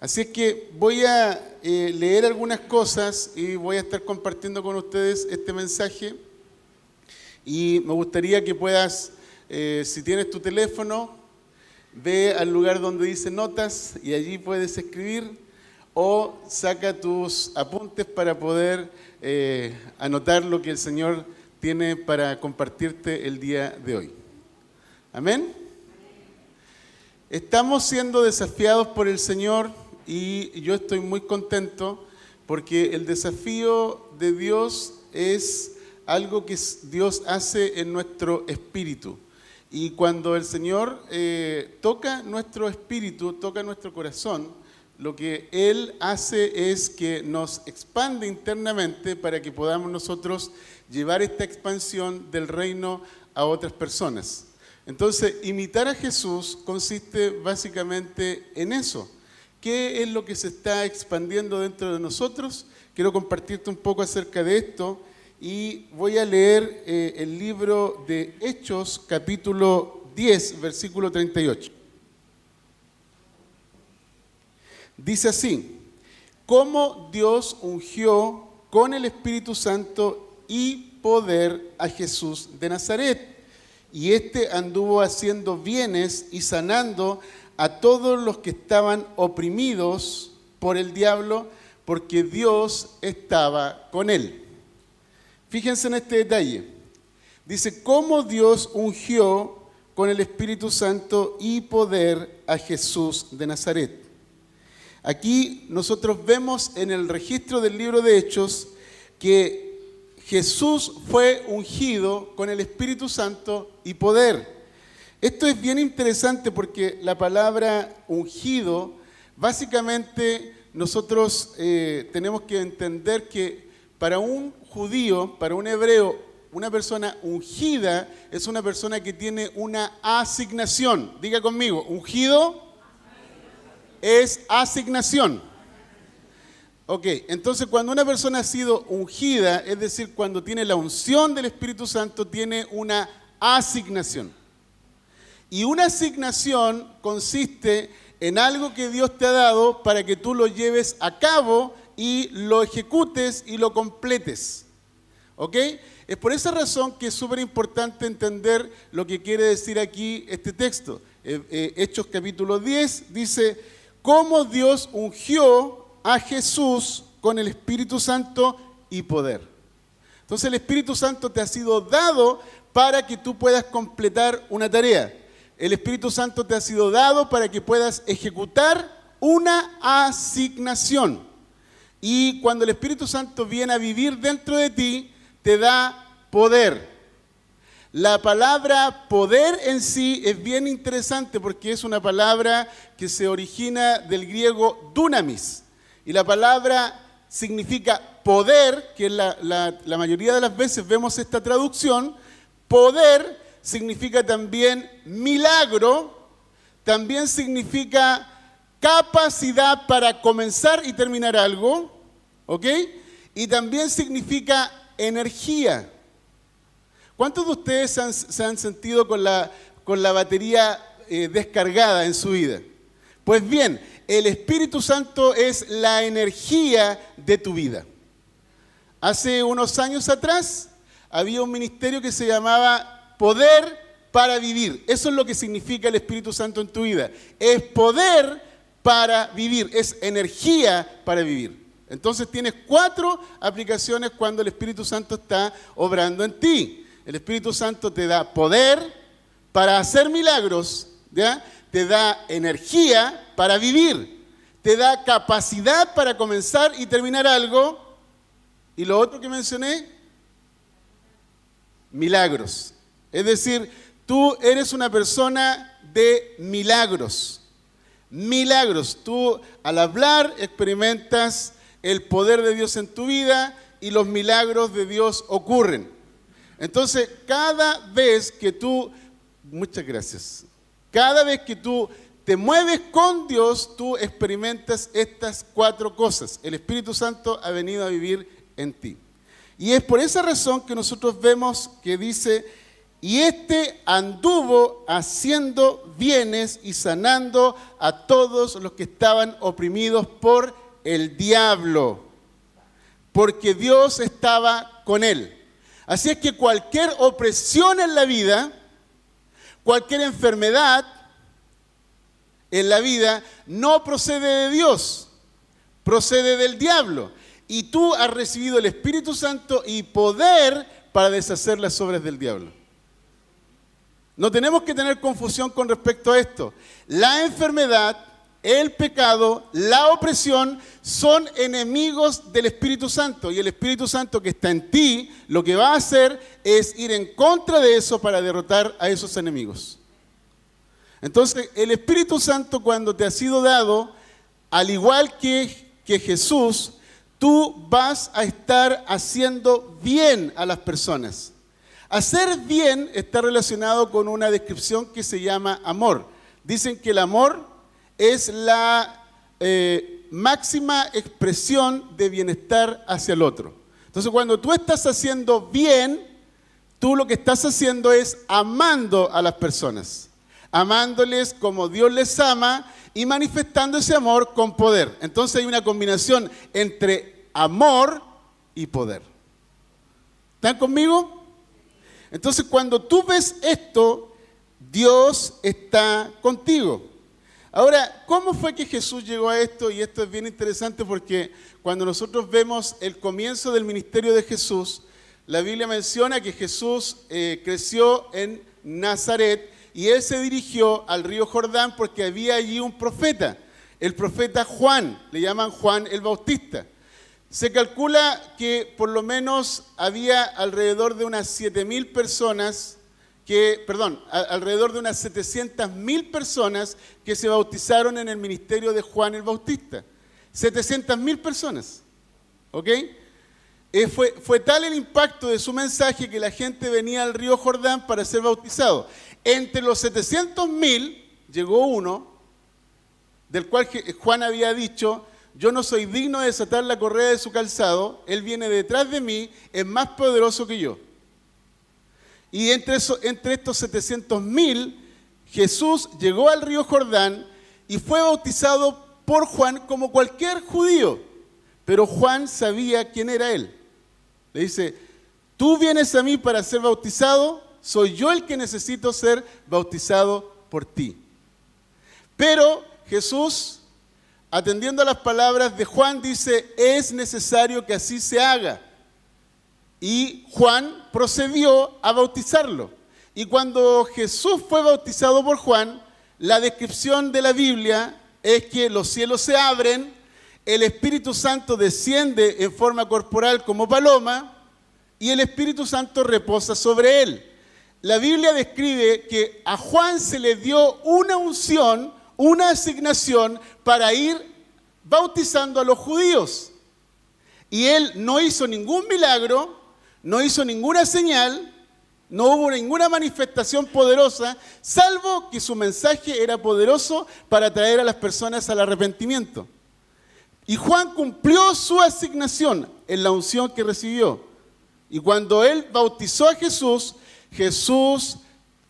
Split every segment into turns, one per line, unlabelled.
Así es que voy a eh, leer algunas cosas y voy a estar compartiendo con ustedes este mensaje. Y me gustaría que puedas, eh, si tienes tu teléfono, ve al lugar donde dice notas y allí puedes escribir o saca tus apuntes para poder eh, anotar lo que el Señor tiene para compartirte el día de hoy. Amén. Estamos siendo desafiados por el Señor y yo estoy muy contento porque el desafío de Dios es algo que Dios hace en nuestro espíritu. Y cuando el Señor eh, toca nuestro espíritu, toca nuestro corazón, lo que Él hace es que nos expande internamente para que podamos nosotros llevar esta expansión del reino a otras personas. Entonces, imitar a Jesús consiste básicamente en eso ¿Qué es lo que se está expandiendo dentro de nosotros? Quiero compartirte un poco acerca de esto y voy a leer eh, el libro de Hechos, capítulo 10, versículo 38. Dice así, cómo Dios ungió con el Espíritu Santo y poder a Jesús de Nazaret. Y éste anduvo haciendo bienes y sanando a todos los que estaban oprimidos por el diablo, porque Dios estaba con él. Fíjense en este detalle. Dice, cómo Dios ungió con el Espíritu Santo y poder a Jesús de Nazaret. Aquí nosotros vemos en el registro del libro de Hechos que Jesús fue ungido con el Espíritu Santo y poder. Esto es bien interesante porque la palabra ungido, básicamente nosotros eh, tenemos que entender que para un judío, para un hebreo, una persona ungida es una persona que tiene una asignación. Diga conmigo, ungido es asignación. Ok, entonces cuando una persona ha sido ungida, es decir, cuando tiene la unción del Espíritu Santo, tiene una asignación. Y una asignación consiste en algo que Dios te ha dado para que tú lo lleves a cabo y lo ejecutes y lo completes. ¿Ok? Es por esa razón que es súper importante entender lo que quiere decir aquí este texto. Eh, eh, Hechos capítulo 10 dice, cómo Dios ungió a Jesús con el Espíritu Santo y poder. Entonces el Espíritu Santo te ha sido dado para que tú puedas completar una tarea. El Espíritu Santo te ha sido dado para que puedas ejecutar una asignación. Y cuando el Espíritu Santo viene a vivir dentro de ti, te da poder. La palabra poder en sí es bien interesante porque es una palabra que se origina del griego dunamis. Y la palabra significa poder, que la, la mayoría de las veces vemos esta traducción, poder significa también milagro, también significa capacidad para comenzar y terminar algo, ¿ok? Y también significa energía. ¿Cuántos de ustedes se han sentido con la, con la batería eh, descargada en su vida? Pues bien, el Espíritu Santo es la energía de tu vida. Hace unos años atrás había un ministerio que se llamaba poder para vivir. Eso es lo que significa el Espíritu Santo en tu vida. Es poder para vivir, es energía para vivir. Entonces tienes cuatro aplicaciones cuando el Espíritu Santo está obrando en ti. El Espíritu Santo te da poder para hacer milagros, ¿ya? te da energía para vivir, te da capacidad para comenzar y terminar algo. Y lo otro que mencioné, milagros. Es decir, tú eres una persona de milagros. Milagros. Tú al hablar experimentas el poder de Dios en tu vida y los milagros de Dios ocurren. Entonces, cada vez que tú, muchas gracias, cada vez que tú te mueves con Dios, tú experimentas estas cuatro cosas. El Espíritu Santo ha venido a vivir en ti. Y es por esa razón que nosotros vemos que dice y éste anduvo haciendo bienes y sanando a todos los que estaban oprimidos por el diablo, porque Dios estaba con él. Así es que cualquier opresión en la vida, cualquier enfermedad en la vida, no procede de Dios, procede del diablo. Y tú has recibido el Espíritu Santo y poder para deshacer las obras del diablo. No tenemos que tener confusión con respecto a esto. La enfermedad, el pecado, la opresión son enemigos del Espíritu Santo. Y el Espíritu Santo que está en ti, lo que va a hacer es ir en contra de eso para derrotar a esos enemigos. Entonces, el Espíritu Santo cuando te ha sido dado, al igual que, que Jesús, tú vas a estar haciendo bien a las personas. Hacer bien está relacionado con una descripción que se llama amor. Dicen que el amor es la eh, máxima expresión de bienestar hacia el otro. Entonces cuando tú estás haciendo bien, tú lo que estás haciendo es amando a las personas, amándoles como Dios les ama y manifestando ese amor con poder. Entonces hay una combinación entre amor y poder. ¿Están conmigo? Entonces cuando tú ves esto, Dios está contigo. Ahora, ¿cómo fue que Jesús llegó a esto? Y esto es bien interesante porque cuando nosotros vemos el comienzo del ministerio de Jesús, la Biblia menciona que Jesús eh, creció en Nazaret y él se dirigió al río Jordán porque había allí un profeta, el profeta Juan, le llaman Juan el Bautista. Se calcula que por lo menos había alrededor de unas 7.000 personas, que, perdón, alrededor de unas 700.000 personas que se bautizaron en el ministerio de Juan el Bautista. 700.000 personas. ¿Ok? Eh, fue, fue tal el impacto de su mensaje que la gente venía al río Jordán para ser bautizado. Entre los 700.000 llegó uno, del cual Juan había dicho, yo no soy digno de desatar la correa de su calzado, él viene detrás de mí, es más poderoso que yo. Y entre, entre estos 700 mil, Jesús llegó al río Jordán y fue bautizado por Juan como cualquier judío. Pero Juan sabía quién era él. Le dice, tú vienes a mí para ser bautizado, soy yo el que necesito ser bautizado por ti. Pero Jesús atendiendo a las palabras de Juan, dice, es necesario que así se haga. Y Juan procedió a bautizarlo. Y cuando Jesús fue bautizado por Juan, la descripción de la Biblia es que los cielos se abren, el Espíritu Santo desciende en forma corporal como paloma y el Espíritu Santo reposa sobre él. La Biblia describe que a Juan se le dio una unción una asignación para ir bautizando a los judíos. Y él no hizo ningún milagro, no hizo ninguna señal, no hubo ninguna manifestación poderosa, salvo que su mensaje era poderoso para traer a las personas al arrepentimiento. Y Juan cumplió su asignación en la unción que recibió. Y cuando él bautizó a Jesús, Jesús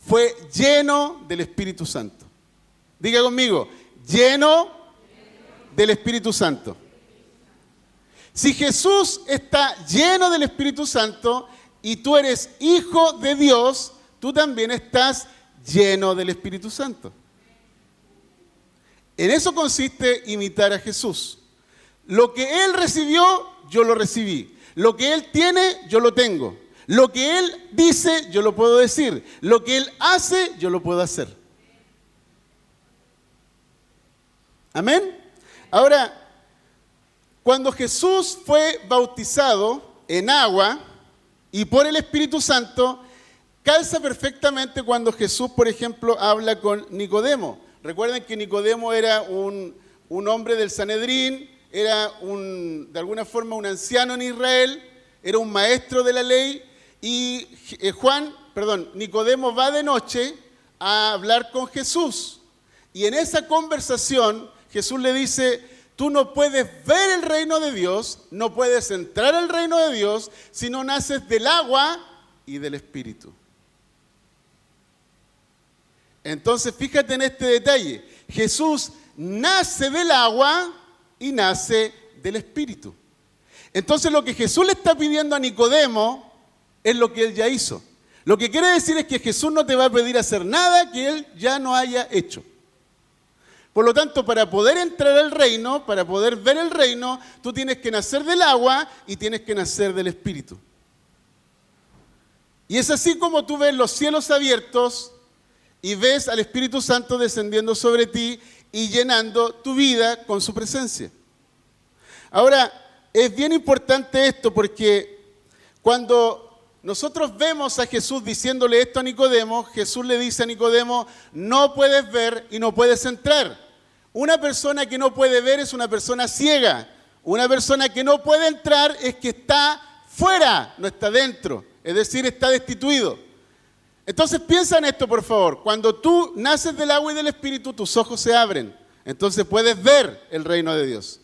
fue lleno del Espíritu Santo. Diga conmigo, lleno del Espíritu Santo. Si Jesús está lleno del Espíritu Santo y tú eres hijo de Dios, tú también estás lleno del Espíritu Santo. En eso consiste imitar a Jesús. Lo que Él recibió, yo lo recibí. Lo que Él tiene, yo lo tengo. Lo que Él dice, yo lo puedo decir. Lo que Él hace, yo lo puedo hacer. Amén. Ahora, cuando Jesús fue bautizado en agua y por el Espíritu Santo, calza perfectamente cuando Jesús, por ejemplo, habla con Nicodemo. Recuerden que Nicodemo era un, hombre del Sanedrín, era un, de alguna forma un anciano en Israel, era un maestro de la ley, y eh, Juan, perdón, Nicodemo va de noche a hablar con Jesús. Y en esa conversación, Jesús le dice, tú no puedes ver el reino de Dios, no puedes entrar al reino de Dios si no naces del agua y del Espíritu. Entonces, fíjate en este detalle. Jesús nace del agua y nace del Espíritu. Entonces, lo que Jesús le está pidiendo a Nicodemo es lo que él ya hizo. Lo que quiere decir es que Jesús no te va a pedir hacer nada que él ya no haya hecho. Por lo tanto, para poder entrar al reino, para poder ver el reino, tú tienes que nacer del agua y tienes que nacer del Espíritu. Y es así como tú ves los cielos abiertos y ves al Espíritu Santo descendiendo sobre ti y llenando tu vida con su presencia. Ahora, es bien importante esto porque cuando nosotros vemos a Jesús diciéndole esto a Nicodemo, Jesús le dice a Nicodemo, no puedes ver y no puedes entrar. Una persona que no puede ver es una persona ciega. Una persona que no puede entrar es que está fuera, no está dentro. Es decir, está destituido. Entonces piensa en esto, por favor. Cuando tú naces del agua y del Espíritu, tus ojos se abren. Entonces puedes ver el reino de Dios.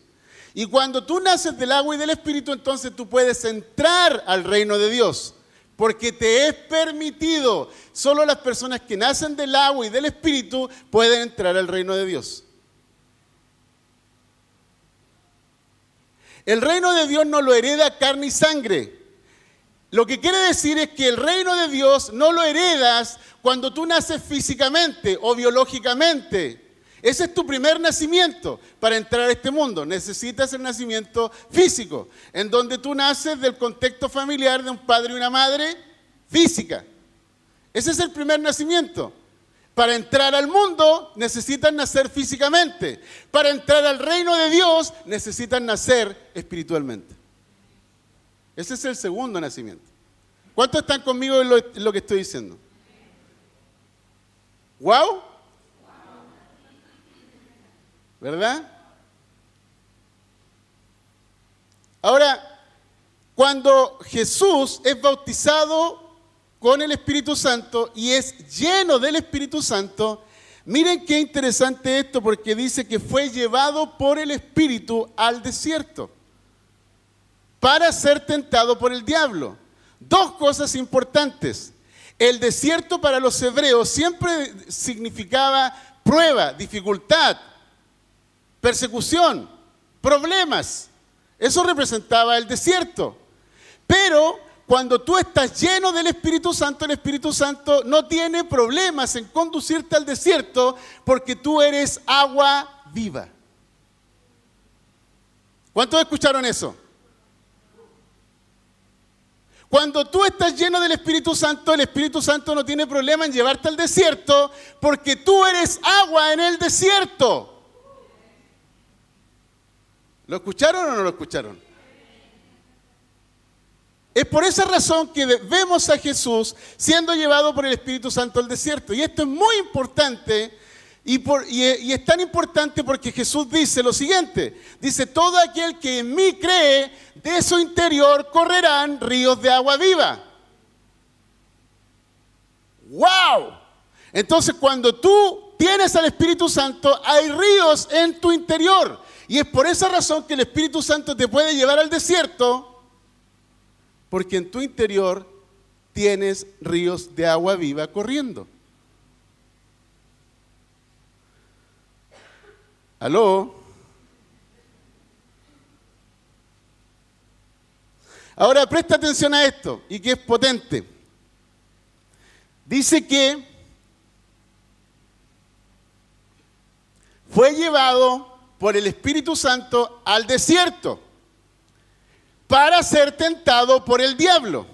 Y cuando tú naces del agua y del Espíritu, entonces tú puedes entrar al reino de Dios. Porque te es permitido. Solo las personas que nacen del agua y del Espíritu pueden entrar al reino de Dios. El reino de Dios no lo hereda carne y sangre. Lo que quiere decir es que el reino de Dios no lo heredas cuando tú naces físicamente o biológicamente. Ese es tu primer nacimiento para entrar a este mundo. Necesitas el nacimiento físico, en donde tú naces del contexto familiar de un padre y una madre física. Ese es el primer nacimiento. Para entrar al mundo necesitas nacer físicamente. Para entrar al reino de Dios necesitas nacer espiritualmente. Ese es el segundo nacimiento. ¿Cuántos están conmigo en lo, que estoy diciendo? ¿Wow? ¿Verdad? Ahora, cuando Jesús es bautizado con el Espíritu Santo y es lleno del Espíritu Santo, miren qué interesante esto porque dice que fue llevado por el Espíritu al desierto para ser tentado por el diablo. Dos cosas importantes. El desierto para los hebreos siempre significaba prueba, dificultad, persecución, problemas. Eso representaba el desierto. Pero cuando tú estás lleno del Espíritu Santo, el Espíritu Santo no tiene problemas en conducirte al desierto porque tú eres agua viva. ¿Cuántos escucharon eso? Cuando tú estás lleno del Espíritu Santo, el Espíritu Santo no tiene problema en llevarte al desierto porque tú eres agua en el desierto. ¿Lo escucharon o no lo escucharon? Es por esa razón que vemos a Jesús siendo llevado por el Espíritu Santo al desierto. Y esto es muy importante y, es tan importante porque Jesús dice lo siguiente, dice, todo aquel que en mí cree, de su interior correrán ríos de agua viva. ¡Wow! Entonces cuando tú tienes al Espíritu Santo, hay ríos en tu interior. Y es por esa razón que el Espíritu Santo te puede llevar al desierto, porque en tu interior tienes ríos de agua viva corriendo. ¿Aló? Ahora presta atención a esto y que es potente. Dice que fue llevado por el Espíritu Santo al desierto para ser tentado por el diablo.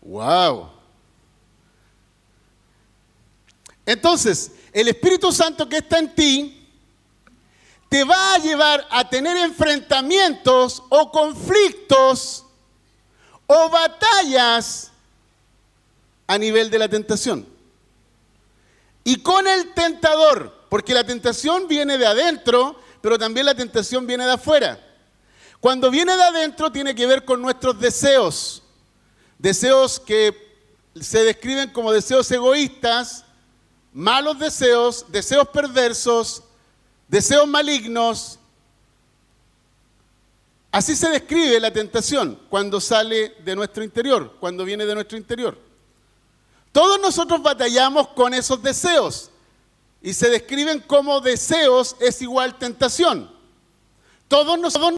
Wow. Entonces, el Espíritu Santo que está en ti te va a llevar a tener enfrentamientos o conflictos o batallas a nivel de la tentación. Y con el tentador, porque la tentación viene de adentro, pero también la tentación viene de afuera. Cuando viene de adentro tiene que ver con nuestros deseos, deseos que se describen como deseos egoístas, malos deseos, deseos perversos, deseos malignos. Así se describe la tentación cuando sale de nuestro interior, cuando viene de nuestro interior. Todos nosotros batallamos con esos deseos y se describen como deseos es igual tentación. Todos nosotros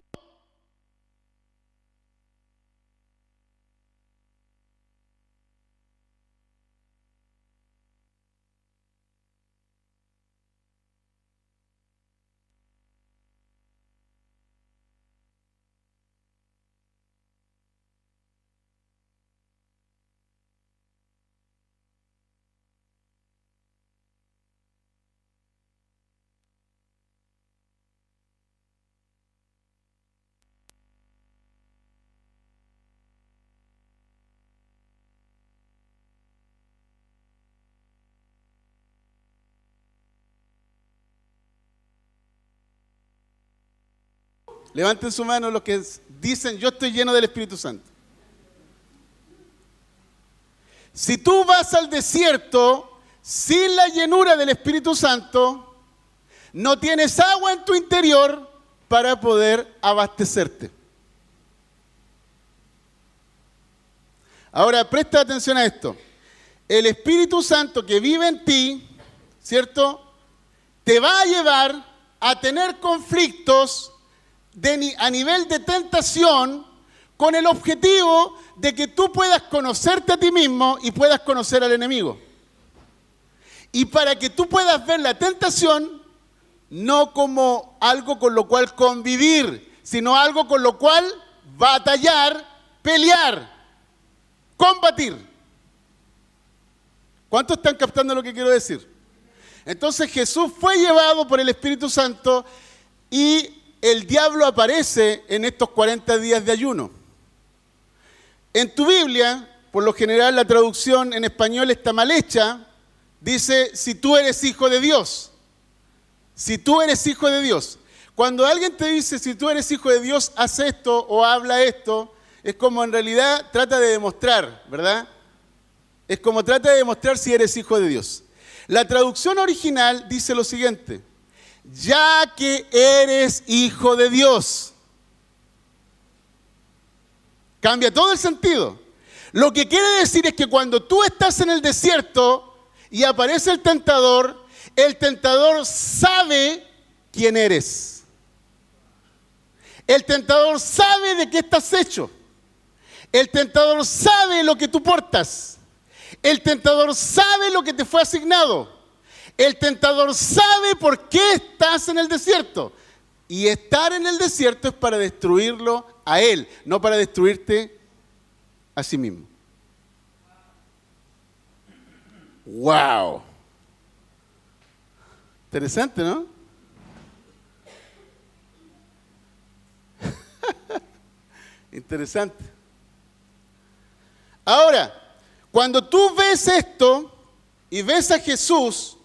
Levanten su mano los que dicen, yo estoy lleno del Espíritu Santo. Si tú vas al desierto sin la llenura del Espíritu Santo, no tienes agua en tu interior para poder abastecerte. Ahora, presta atención a esto. El Espíritu Santo que vive en ti, ¿cierto? Te va a llevar a tener conflictos a nivel de tentación con el objetivo de que tú puedas conocerte a ti mismo y puedas conocer al enemigo. Y para que tú puedas ver la tentación no como algo con lo cual convivir, sino algo con lo cual batallar, pelear, combatir. ¿Cuántos están captando lo que quiero decir? Entonces Jesús fue llevado por el Espíritu Santo y el diablo aparece en estos 40 días de ayuno. En tu Biblia, por lo general la traducción en español está mal hecha, dice, si tú eres hijo de Dios. Si tú eres hijo de Dios. Cuando alguien te dice, si tú eres hijo de Dios, haz esto o habla esto, es como en realidad trata de demostrar, ¿verdad? Es como trata de demostrar si eres hijo de Dios. La traducción original dice lo siguiente, ya que eres hijo de Dios. Cambia todo el sentido. Lo que quiere decir es que cuando tú estás en el desierto y aparece el tentador, el tentador sabe quién eres. El tentador sabe de qué estás hecho. El tentador sabe lo que tú portas. El tentador sabe lo que te fue asignado. El tentador sabe por qué estás en el desierto. Y estar en el desierto es para destruirlo a él, no para destruirte a sí mismo. ¡Wow! Interesante, ¿no? Interesante. Ahora, cuando tú ves esto y ves a Jesús,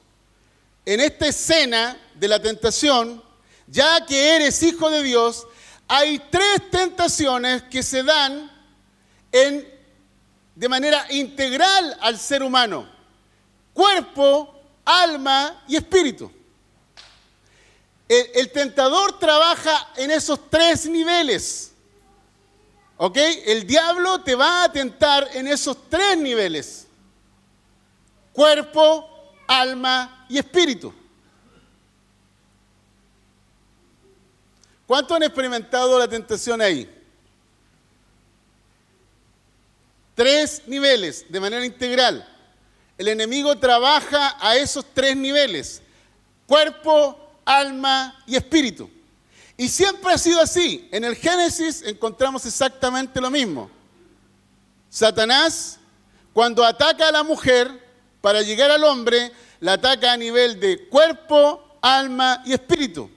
en esta escena de la tentación, ya que eres hijo de Dios, hay tres tentaciones que se dan en, de manera integral al ser humano. Cuerpo, alma y espíritu. El, tentador trabaja en esos tres niveles. ¿Ok? El diablo te va a tentar en esos tres niveles. Cuerpo, alma y espíritu. ¿Cuántos han experimentado la tentación ahí? Tres niveles de manera integral. El enemigo trabaja a esos tres niveles. Cuerpo, alma y espíritu. Y siempre ha sido así. En el Génesis encontramos exactamente lo mismo. Satanás, cuando ataca a la mujer, para llegar al hombre, la ataca a nivel de cuerpo, alma y espíritu.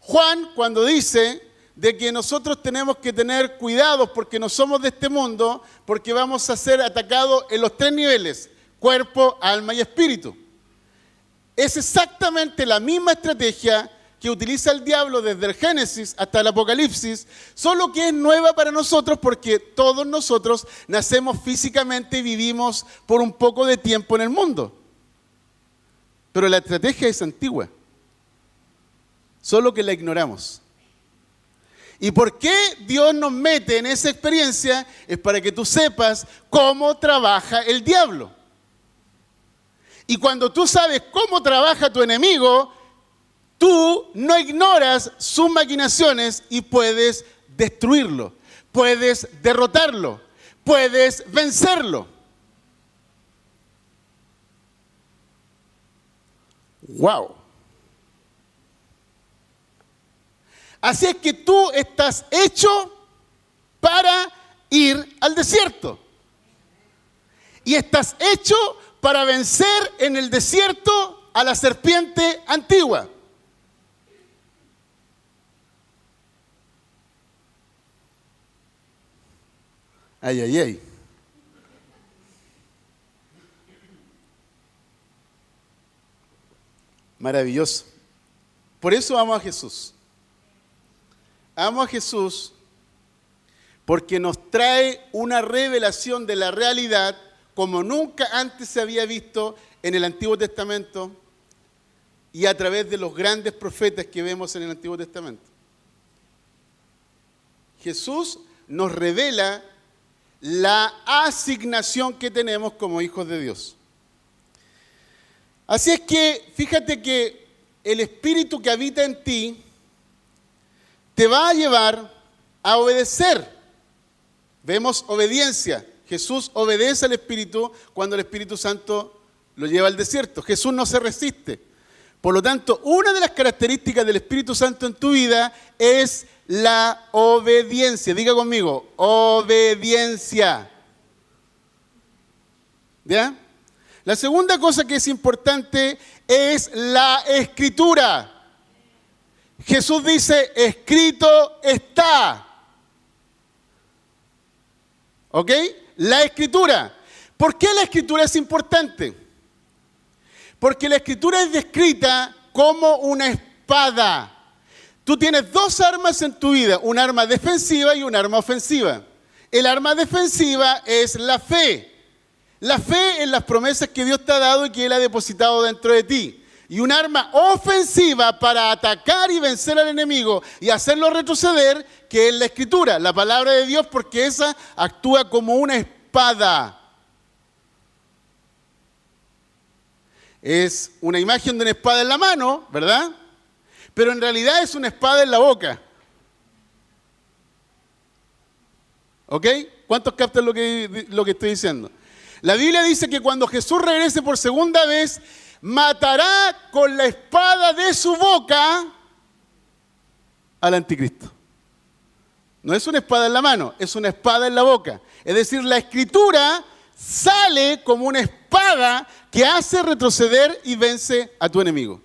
Juan, cuando dice de que nosotros tenemos que tener cuidados porque no somos de este mundo, porque vamos a ser atacados en los tres niveles, cuerpo, alma y espíritu. Es exactamente la misma estrategia que utiliza el diablo desde el Génesis hasta el Apocalipsis, solo que es nueva para nosotros porque todos nosotros nacemos físicamente y vivimos por un poco de tiempo en el mundo. Pero la estrategia es antigua, solo que la ignoramos. ¿Y por qué Dios nos mete en esa experiencia? Es para que tú sepas cómo trabaja el diablo. Y cuando tú sabes cómo trabaja tu enemigo, tú no ignoras sus maquinaciones y puedes destruirlo, puedes derrotarlo, puedes vencerlo. Wow. Así es que tú estás hecho para ir al desierto. Y estás hecho para vencer en el desierto a la serpiente antigua. Ay, ay, ay. Maravilloso. Por eso amo a Jesús. Amo a Jesús porque nos trae una revelación de la realidad como nunca antes se había visto en el Antiguo Testamento y a través de los grandes profetas que vemos en el Antiguo Testamento. Jesús nos revela la asignación que tenemos como hijos de Dios. Así es que fíjate que el espíritu que habita en ti te va a llevar a obedecer. Vemos obediencia. Jesús obedece al Espíritu cuando el Espíritu Santo lo lleva al desierto. Jesús no se resiste. Por lo tanto, una de las características del Espíritu Santo en tu vida es la obediencia. Diga conmigo, obediencia. ¿Ya? La segunda cosa que es importante es la escritura. Jesús dice, escrito está. ¿Ok? La escritura. ¿Por qué la escritura es importante? Porque la escritura es descrita como una espada. Tú tienes dos armas en tu vida, un arma defensiva y un arma ofensiva. El arma defensiva es la fe. La fe en las promesas que Dios te ha dado y que Él ha depositado dentro de ti. Y un arma ofensiva para atacar y vencer al enemigo y hacerlo retroceder, que es la escritura, la palabra de Dios, porque esa actúa como una espada. Es una imagen de una espada en la mano, ¿verdad? pero en realidad es una espada en la boca. ¿Ok? ¿Cuántos captan lo que, lo que estoy diciendo? La Biblia dice que cuando Jesús regrese por segunda vez, matará con la espada de su boca al anticristo. No es una espada en la mano, es una espada en la boca. Es decir, la escritura sale como una espada que hace retroceder y vence a tu enemigo.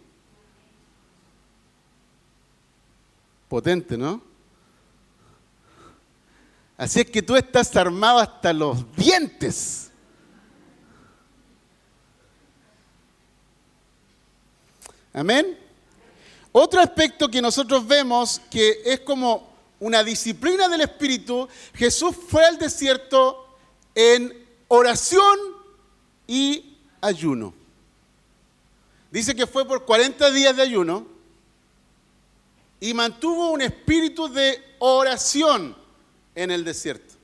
Potente, ¿no? Así es que tú estás armado hasta los dientes. Amén. Otro aspecto que nosotros vemos que es como una disciplina del Espíritu, Jesús fue al desierto en oración y ayuno. Dice que fue por 40 días de ayuno y mantuvo un espíritu de oración en el desierto.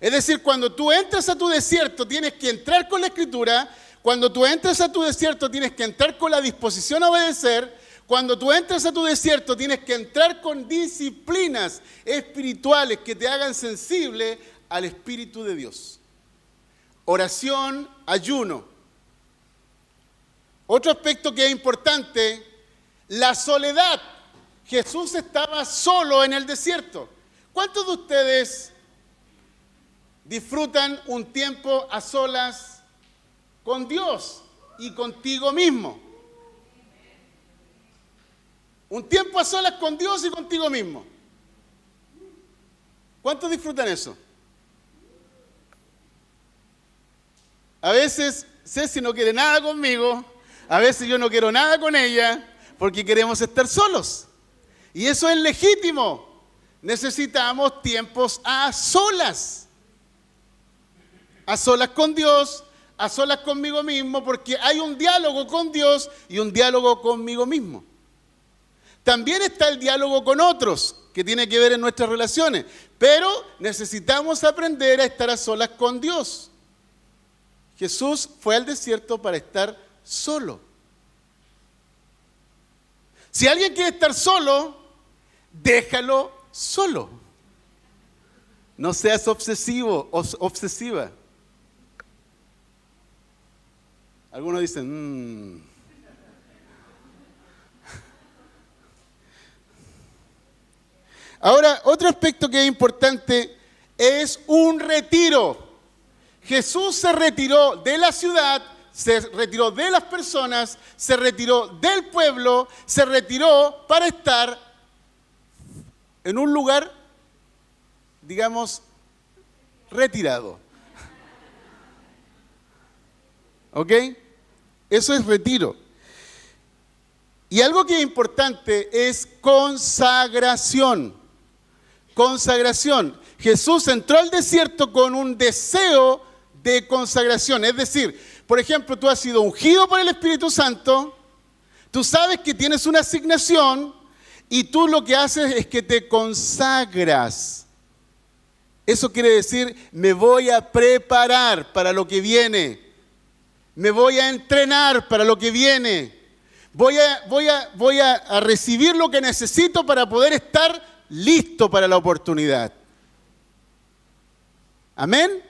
Es decir, cuando tú entras a tu desierto tienes que entrar con la escritura, cuando tú entras a tu desierto tienes que entrar con la disposición a obedecer, cuando tú entras a tu desierto tienes que entrar con disciplinas espirituales que te hagan sensible al Espíritu de Dios. Oración, ayuno. Otro aspecto que es importante la soledad. Jesús estaba solo en el desierto. ¿Cuántos de ustedes disfrutan un tiempo a solas con Dios y contigo mismo? Un tiempo a solas con Dios y contigo mismo. ¿Cuántos disfrutan eso? A veces Ceci no quiere nada conmigo, a veces yo no quiero nada con ella, porque queremos estar solos. Y eso es legítimo. Necesitamos tiempos a solas. A solas con Dios, a solas conmigo mismo, porque hay un diálogo con Dios y un diálogo conmigo mismo. También está el diálogo con otros, que tiene que ver en nuestras relaciones, pero necesitamos aprender a estar a solas con Dios. Jesús fue al desierto para estar solo. Si alguien quiere estar solo, déjalo solo. No seas obsesivo o obsesiva. Algunos dicen, mmm. Ahora, otro aspecto que es importante es un retiro. Jesús se retiró de la ciudad, se retiró de las personas, se retiró del pueblo, se retiró para estar en un lugar, digamos, retirado. ¿Ok? Eso es retiro. Y algo que es importante es consagración. Consagración. Jesús entró al desierto con un deseo de consagración. Es decir, por ejemplo, tú has sido ungido por el Espíritu Santo, tú sabes que tienes una asignación y tú lo que haces es que te consagras. Eso quiere decir, me voy a preparar para lo que viene. Me voy a entrenar para lo que viene. Voy a, voy a, voy a recibir lo que necesito para poder estar listo para la oportunidad. Amén.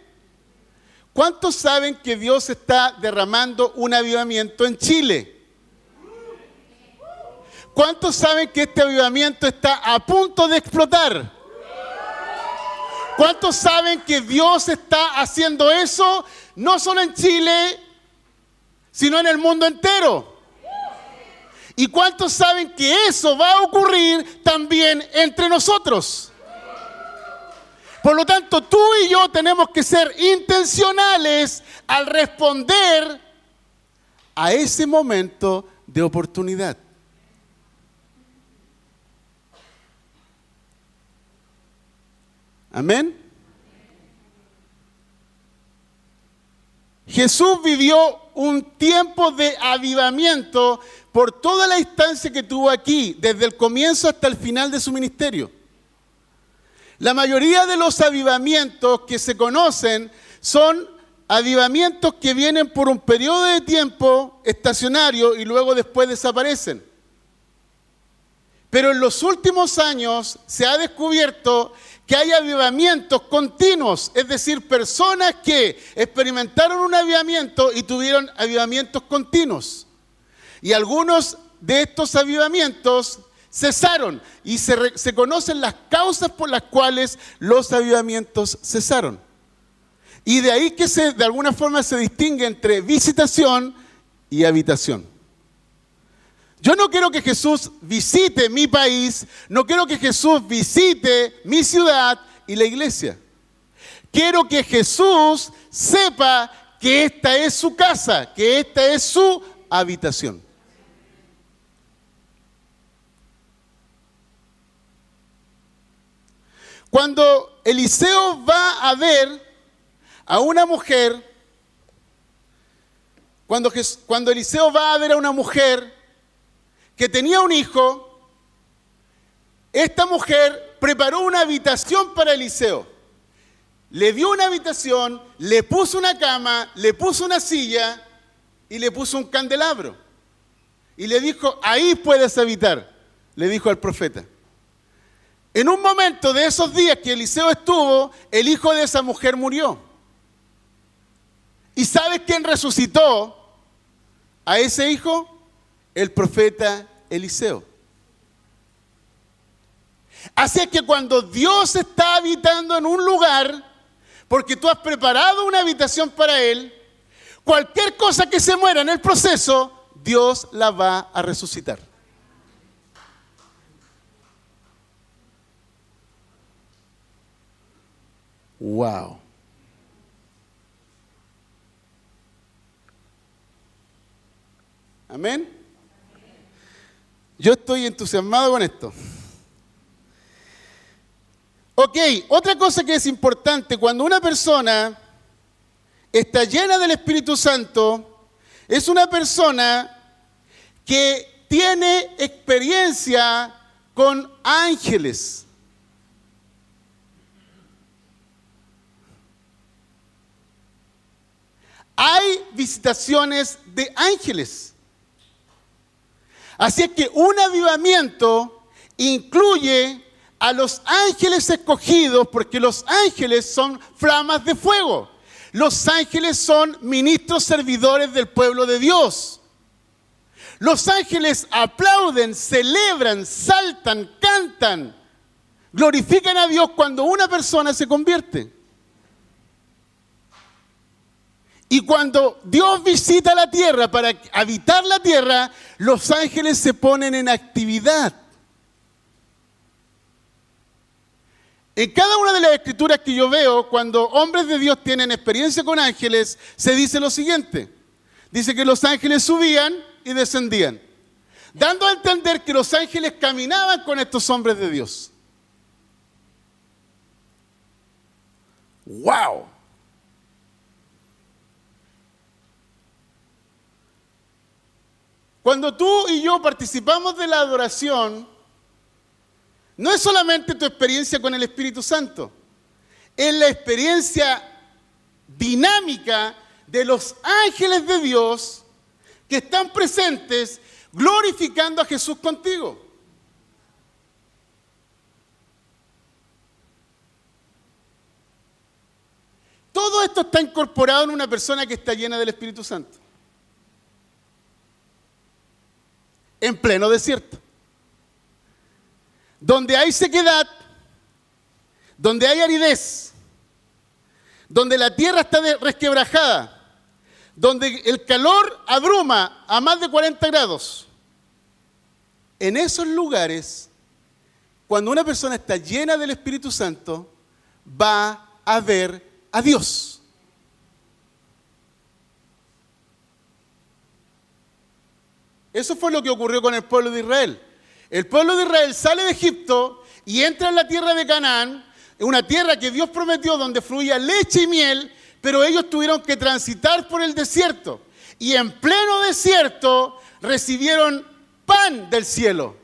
¿Cuántos saben que Dios está derramando un avivamiento en Chile? ¿Cuántos saben que este avivamiento está a punto de explotar? ¿Cuántos saben que Dios está haciendo eso no solo en Chile, sino en el mundo entero? ¿Y cuántos saben que eso va a ocurrir también entre nosotros? Por lo tanto, tú y yo tenemos que ser intencionales al responder a ese momento de oportunidad. Amén. Jesús vivió un tiempo de avivamiento por toda la instancia que tuvo aquí, desde el comienzo hasta el final de su ministerio. La mayoría de los avivamientos que se conocen son avivamientos que vienen por un periodo de tiempo estacionario y luego después desaparecen. Pero en los últimos años se ha descubierto que hay avivamientos continuos, es decir, personas que experimentaron un avivamiento y tuvieron avivamientos continuos. Y algunos de estos avivamientos cesaron y se, conocen las causas por las cuales los avivamientos cesaron. Y de ahí que se, de alguna forma se distingue entre visitación y habitación. Yo no quiero que Jesús visite mi país, no quiero que Jesús visite mi ciudad y la iglesia. Quiero que Jesús sepa que esta es su casa, que esta es su habitación. Cuando Eliseo va a ver a una mujer, cuando, Eliseo va a ver a una mujer que tenía un hijo, esta mujer preparó una habitación para Eliseo. Le dio una habitación, le puso una cama, le puso una silla y le puso un candelabro. Y le dijo, ahí puedes habitar, le dijo al profeta. En un momento de esos días que Eliseo estuvo, el hijo de esa mujer murió. ¿Y sabes quién resucitó a ese hijo? El profeta Eliseo. Así es que cuando Dios está habitando en un lugar, porque tú has preparado una habitación para Él, cualquier cosa que se muera en el proceso, Dios la va a resucitar. Wow. Amén. Yo estoy entusiasmado con esto. Ok, otra cosa que es importante, cuando una persona está llena del Espíritu Santo, es una persona que tiene experiencia con ángeles. Hay visitaciones de ángeles. Así es que un avivamiento incluye a los ángeles escogidos, porque los ángeles son flamas de fuego. Los ángeles son ministros servidores del pueblo de Dios. Los ángeles aplauden, celebran, saltan, cantan, glorifican a Dios cuando una persona se convierte. Y cuando Dios visita la tierra para habitar la tierra, los ángeles se ponen en actividad. En cada una de las escrituras que yo veo, cuando hombres de Dios tienen experiencia con ángeles, se dice lo siguiente. Dice que los ángeles subían y descendían, dando a entender que los ángeles caminaban con estos hombres de Dios. ¡Wow! Cuando tú y yo participamos de la adoración, no es solamente tu experiencia con el Espíritu Santo, es la experiencia dinámica de los ángeles de Dios que están presentes glorificando a Jesús contigo. Todo esto está incorporado en una persona que está llena del Espíritu Santo. En pleno desierto. Donde hay sequedad, donde hay aridez, donde la tierra está resquebrajada, donde el calor abruma a más de 40 grados. En esos lugares, cuando una persona está llena del Espíritu Santo, va a ver a Dios. Eso fue lo que ocurrió con el pueblo de Israel. El pueblo de Israel sale de Egipto y entra en la tierra de Canaán, una tierra que Dios prometió donde fluía leche y miel, pero ellos tuvieron que transitar por el desierto. Y en pleno desierto recibieron pan del cielo.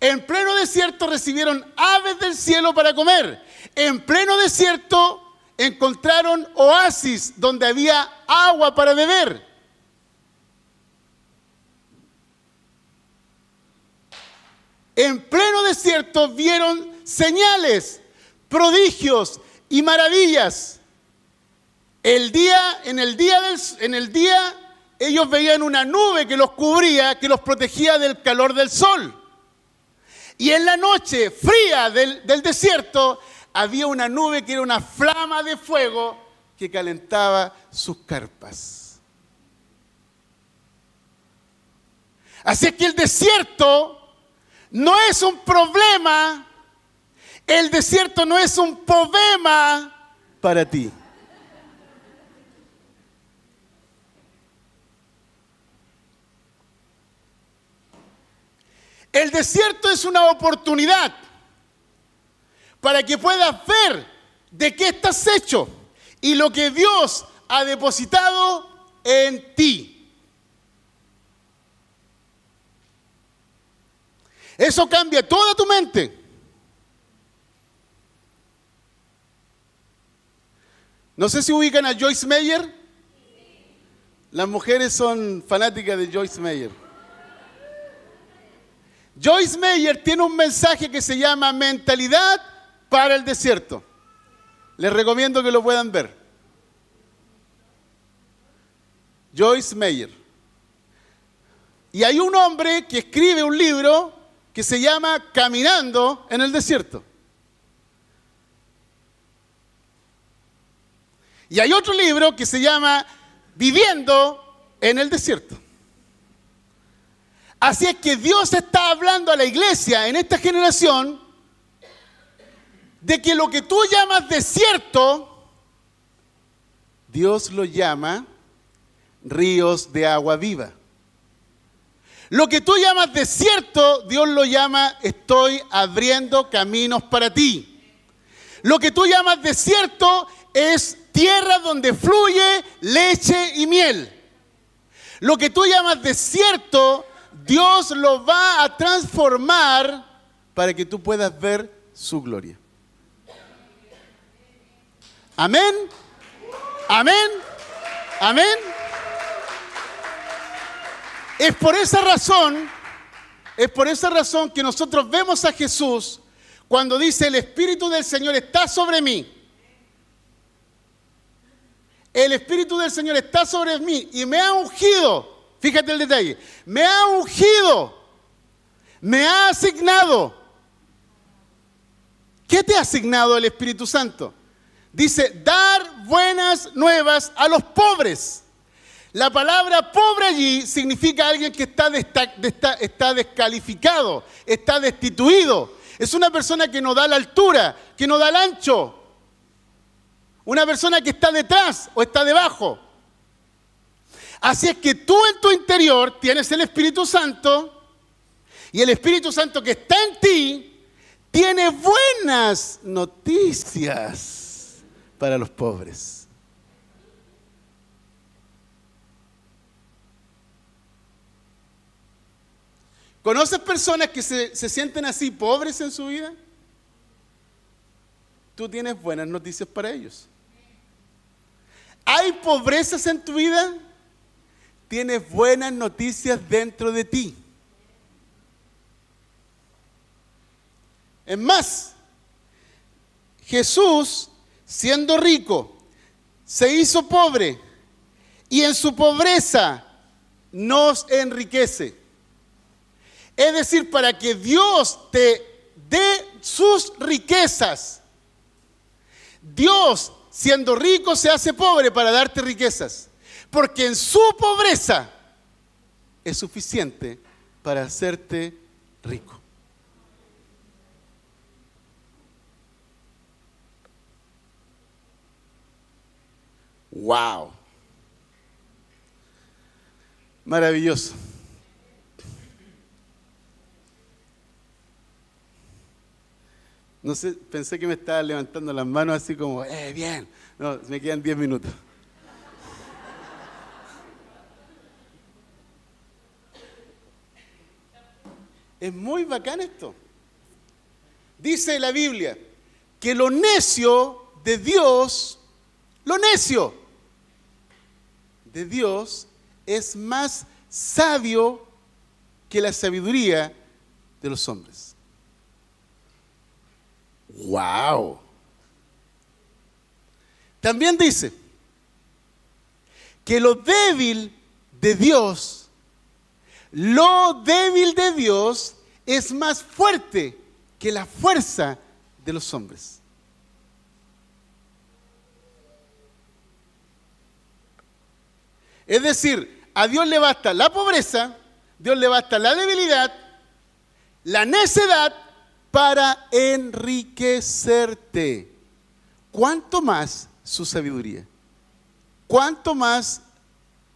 En pleno desierto recibieron aves del cielo para comer. En pleno desierto encontraron oasis donde había agua para beber. En pleno desierto vieron señales, prodigios y maravillas. El día, en el día, ellos veían una nube que los cubría, que los protegía del calor del sol. Y en la noche fría del, del desierto había una nube que era una flama de fuego que calentaba sus carpas. Así que el desierto no es un problema, el desierto no es un problema para ti. El desierto es una oportunidad para que puedas ver de qué estás hecho y lo que Dios ha depositado en ti. Eso cambia toda tu mente. No sé si ubican a Joyce Meyer. Las mujeres son fanáticas de Joyce Meyer. Joyce Meyer tiene un mensaje que se llama Mentalidad para el Desierto. Les recomiendo que lo puedan ver. Joyce Meyer. Y hay un hombre que escribe un libro que se llama Caminando en el desierto. Y hay otro libro que se llama Viviendo en el desierto. Así es que Dios está hablando a la iglesia en esta generación de que lo que tú llamas desierto, Dios lo llama ríos de agua viva. Lo que tú llamas desierto, Dios lo llama estoy abriendo caminos para ti. Lo que tú llamas desierto es tierra donde fluye leche y miel. Lo que tú llamas desierto, Dios lo va a transformar para que tú puedas ver su gloria. Amén. Amén. Amén. Es por esa razón, es por esa razón que nosotros vemos a Jesús cuando dice el Espíritu del Señor está sobre mí. El Espíritu del Señor está sobre mí y me ha ungido. Fíjate el detalle. Me ha ungido. Me ha asignado. ¿Qué te ha asignado el Espíritu Santo? Dice, dar buenas nuevas a los pobres. La palabra pobre allí significa alguien que está, descalificado, está destituido. Es una persona que no da la altura, que no da el ancho. Una persona que está detrás o está debajo. Así es que tú en tu interior tienes el Espíritu Santo y el Espíritu Santo que está en ti tiene buenas noticias para los pobres. ¿Conoces personas que se, sienten así pobres en su vida? Tú tienes buenas noticias para ellos. ¿Hay pobrezas en tu vida? Tienes buenas noticias dentro de ti. Es más, Jesús, siendo rico, se hizo pobre y en su pobreza nos enriquece. Es decir, para que Dios te dé sus riquezas. Dios, siendo rico, se hace pobre para darte riquezas. Porque en su pobreza es suficiente para hacerte rico. Wow. Maravilloso. No sé, pensé que me estaba levantando las manos así como, eh, bien. No, me quedan 10 minutos. Es muy bacán esto. Dice la Biblia que lo necio de Dios, lo necio de Dios es más sabio que la sabiduría de los hombres. ¡Wow! También dice que lo débil de Dios, lo débil de Dios es más fuerte que la fuerza de los hombres. Es decir, a Dios le basta la pobreza, Dios le basta la debilidad, la necedad para enriquecerte. ¿Cuánto más su sabiduría? ¿Cuánto más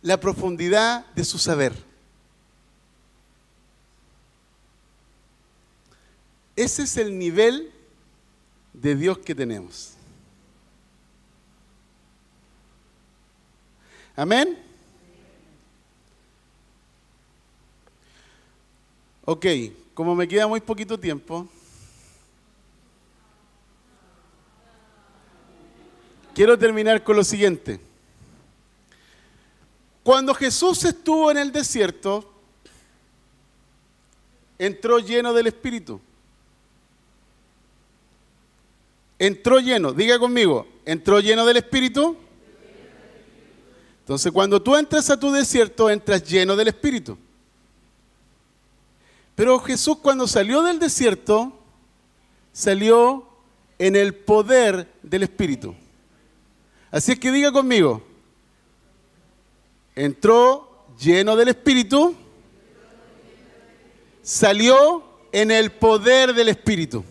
la profundidad de su saber? Ese es el nivel de Dios que tenemos. Amén. Ok, como me queda muy poquito tiempo, Quiero terminar con lo siguiente. Cuando Jesús estuvo en el desierto, entró lleno del Espíritu. Entró lleno, diga conmigo, entró lleno del Espíritu. Entonces cuando tú entras a tu desierto, entras lleno del Espíritu. Pero Jesús cuando salió del desierto, salió en el poder del Espíritu. Así es que diga conmigo, entró lleno del Espíritu, salió en el poder del Espíritu.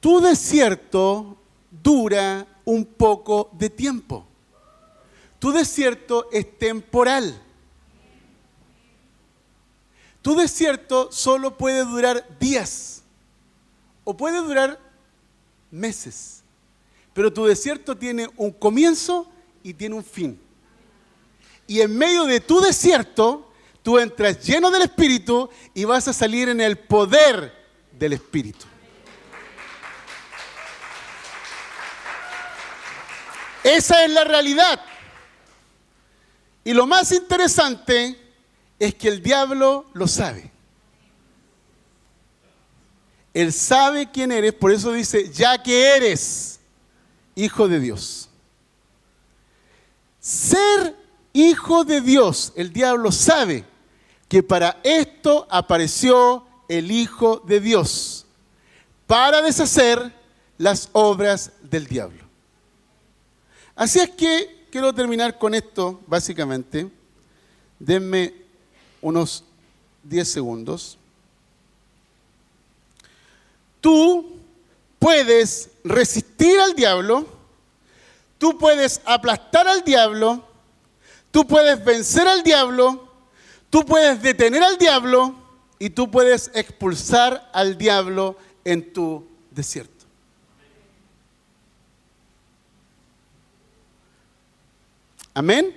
Tu desierto dura un poco de tiempo. Tu desierto es temporal. Tu desierto solo puede durar días o puede durar meses. Pero tu desierto tiene un comienzo y tiene un fin. Y en medio de tu desierto, tú entras lleno del Espíritu y vas a salir en el poder del Espíritu. Esa es la realidad. Y lo más interesante es que el diablo lo sabe. Él sabe quién eres, por eso dice, ya que eres hijo de Dios. Ser hijo de Dios, el diablo sabe que para esto apareció el Hijo de Dios, para deshacer las obras del diablo. Así es que quiero terminar con esto, básicamente. Denme unos 10 segundos. Tú puedes resistir al diablo, tú puedes aplastar al diablo, tú puedes vencer al diablo, tú puedes detener al diablo y tú puedes expulsar al diablo en tu desierto. Amén.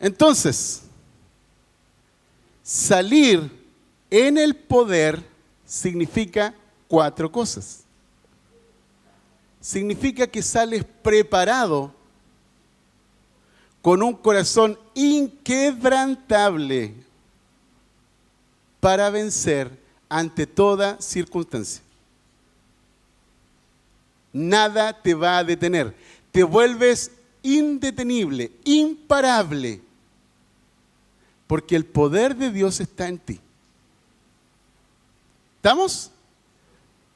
Entonces, salir en el poder significa cuatro cosas. Significa que sales preparado con un corazón inquebrantable para vencer ante toda circunstancia. Nada te va a detener. Te vuelves indetenible, imparable, porque el poder de Dios está en ti. ¿Estamos?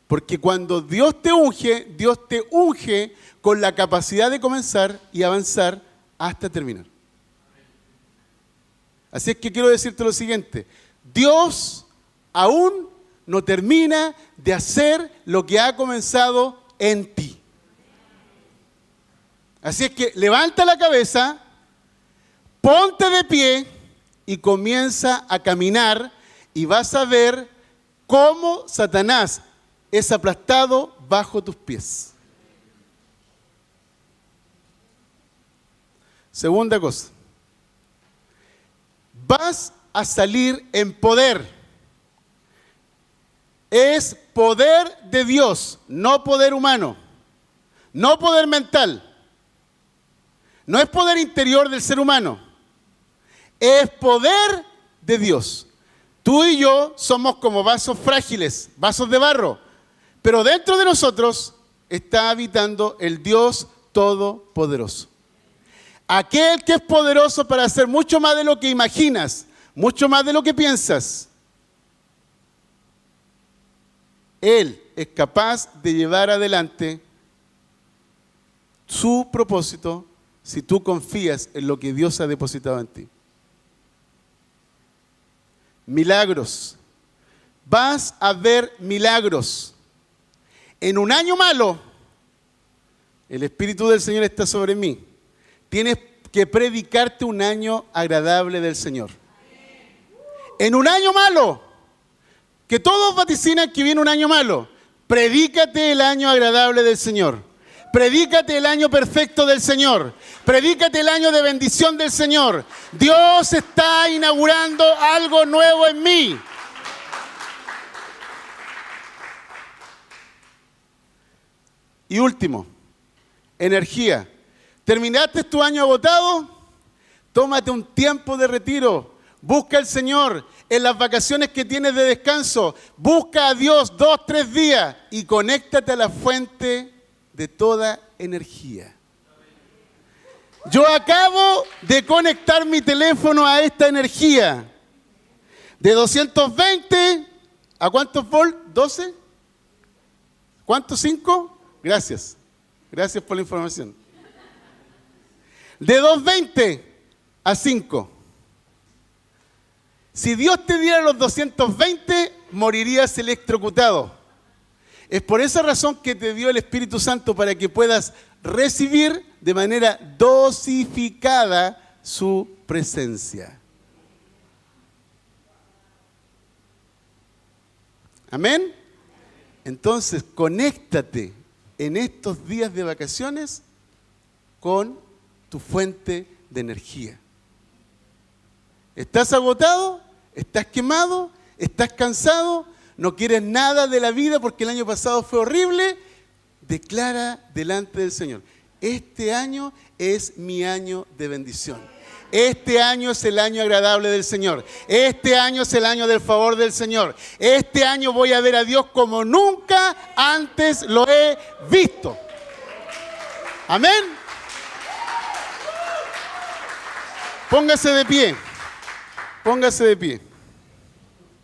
Porque cuando Dios te unge, Dios te unge con la capacidad de comenzar y avanzar hasta terminar. Así es que quiero decirte lo siguiente, Dios aún no termina de hacer lo que ha comenzado en ti. Así es que levanta la cabeza, ponte de pie y comienza a caminar y vas a ver cómo Satanás es aplastado bajo tus pies. Segunda cosa, vas a salir en poder. Es poder de Dios, no poder humano, no poder mental. No es poder interior del ser humano, es poder de Dios. Tú y yo somos como vasos frágiles, vasos de barro, pero dentro de nosotros está habitando el Dios Todopoderoso. Aquel que es poderoso para hacer mucho más de lo que imaginas, mucho más de lo que piensas. Él es capaz de llevar adelante su propósito si tú confías en lo que Dios ha depositado en ti. Milagros. Vas a ver milagros. En un año malo, el Espíritu del Señor está sobre mí. Tienes que predicarte un año agradable del Señor. En un año malo, que todos vaticinan que viene un año malo, predícate el año agradable del Señor. Predícate el año perfecto del Señor. Predícate el año de bendición del Señor. Dios está inaugurando algo nuevo en mí. Y último, energía. ¿Terminaste tu año agotado? Tómate un tiempo de retiro. Busca al Señor en las vacaciones que tienes de descanso. Busca a Dios dos, tres días y conéctate a la fuente de toda energía. Yo acabo de conectar mi teléfono a esta energía. De 220 a cuántos volt? ¿12? ¿Cuántos? ¿5? Gracias. Gracias por la información. De 220 a 5. Si Dios te diera los 220, morirías electrocutado. Es por esa razón que te dio el Espíritu Santo para que puedas recibir de manera dosificada su presencia. Amén. Entonces, conéctate en estos días de vacaciones con tu fuente de energía. ¿Estás agotado? ¿Estás quemado? ¿Estás cansado? no quieres nada de la vida porque el año pasado fue horrible, declara delante del Señor. este año es mi año de bendición. Este año es el año agradable del Señor. Este año es el año del favor del Señor. Este año voy a ver a Dios como nunca antes lo he visto. Amén. Póngase de pie. Póngase de pie.